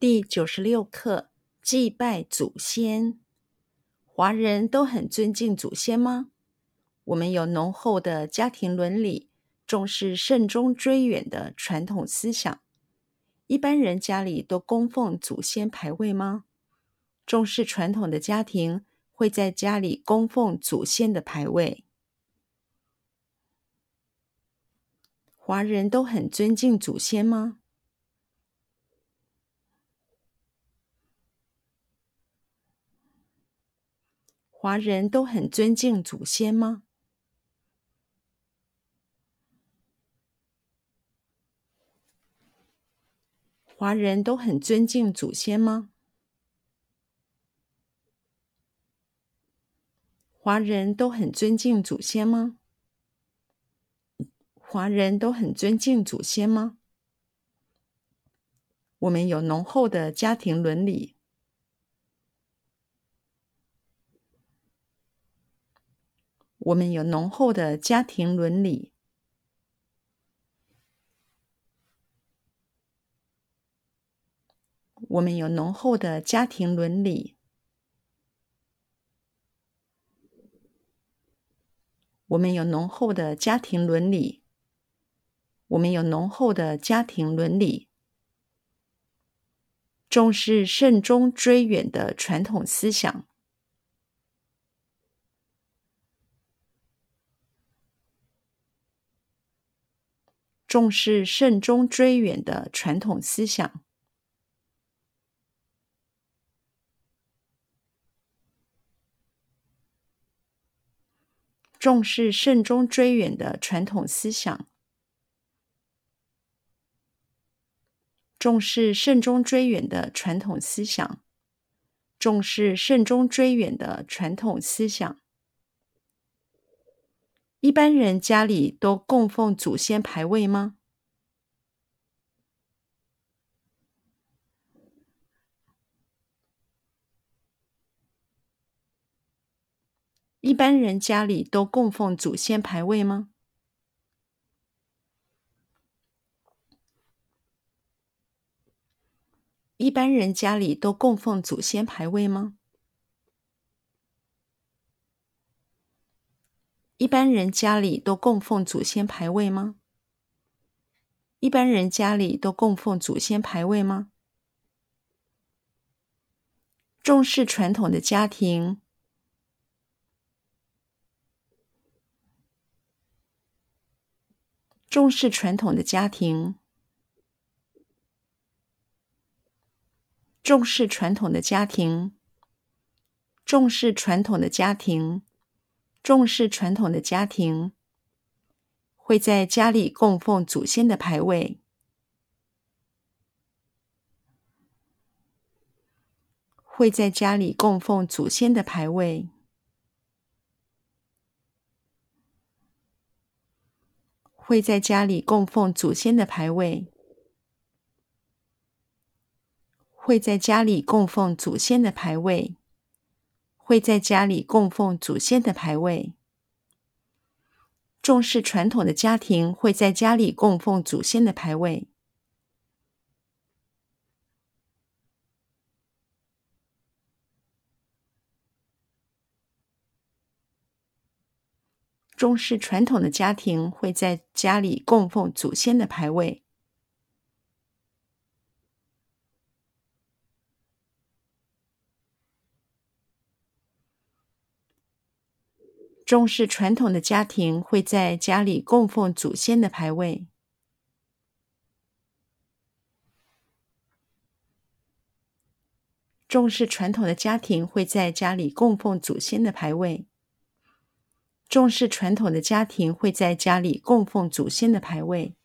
第九十六课：祭拜祖先。华人都很尊敬祖先吗？我们有浓厚的家庭伦理，重视慎终追远的传统思想。一般人家里都供奉祖先牌位吗？重视传统的家庭会在家里供奉祖先的牌位。华人都很尊敬祖先吗？华人都很尊敬祖先吗？华人都很尊敬祖先吗？华人都很尊敬祖先吗？华人都很尊敬祖先吗？我们有浓厚的家庭伦理。我们有浓厚的家庭伦理。我们有浓厚的家庭伦理。我们有浓厚的家庭伦理。我们有浓厚的家庭伦理。重视慎终追远的传统思想。重视慎终追远的传统思想。重视慎终追远的传统思想。重视慎终追远的传统思想。重视慎终追远的传统思想。一般人家里都供奉祖先牌位吗？一般人家里都供奉祖先牌位吗？一般人家里都供奉祖先牌位吗？一般人家里都供奉祖先牌位吗？一般人家里都供奉祖先牌位吗？重视传统的家庭，重视传统的家庭，重视传统的家庭，重视传统的家庭。重视传统的家庭会在家里供奉祖先的牌位，会在家里供奉祖先的牌位，会在家里供奉祖先的牌位，会在家里供奉祖先的牌位。会在家里供奉祖先的牌位。重视传统的家庭会在家里供奉祖先的牌位。重视传统的家庭会在家里供奉祖先的牌位。重视传统的家庭会在家里供奉祖先的牌位。重视传统的家庭会在家里供奉祖先的牌位。重视传统的家庭会在家里供奉祖先的牌位。